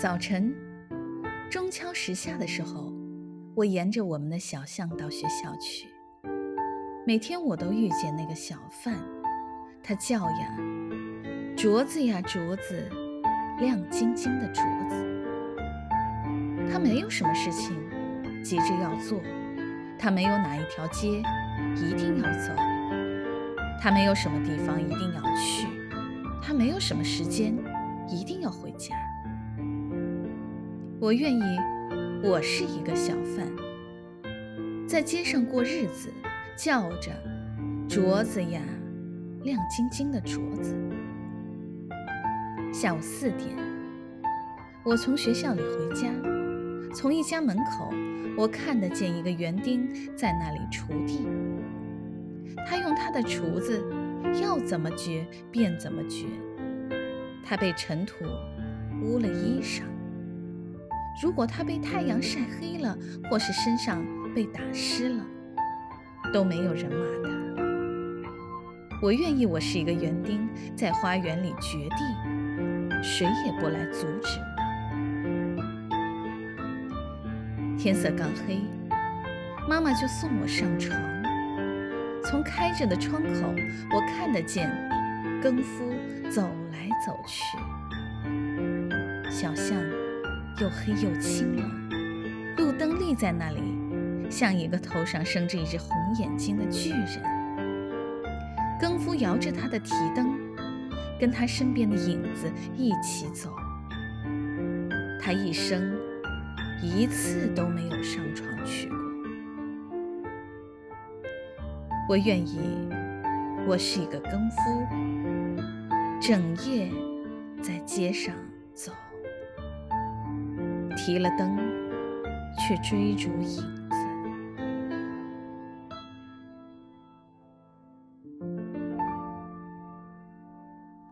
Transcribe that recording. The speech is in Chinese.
早晨，钟敲时下的时候，我沿着我们的小巷到学校去。每天我都遇见那个小贩，他叫呀，镯子呀镯子，亮晶晶的镯子。他没有什么事情急着要做，他没有哪一条街一定要走，他没有什么地方一定要去，他没有什么时间一定要回家。我愿意，我是一个小贩，在街上过日子，叫着镯子呀，亮晶晶的镯子。下午四点，我从学校里回家，从一家门口，我看得见一个园丁在那里锄地。他用他的锄子，要怎么掘便怎么掘。他被尘土污了衣裳。如果他被太阳晒黑了，或是身上被打湿了，都没有人骂他。我愿意，我是一个园丁，在花园里掘地，谁也不来阻止我。天色刚黑，妈妈就送我上床。从开着的窗口，我看得见更夫走来走去，小巷。又黑又清了，路灯立在那里，像一个头上生着一只红眼睛的巨人。更夫摇着他的提灯，跟他身边的影子一起走。他一生一次都没有上床去过。我愿意，我是一个更夫，整夜在街上走。提了灯，却追逐影。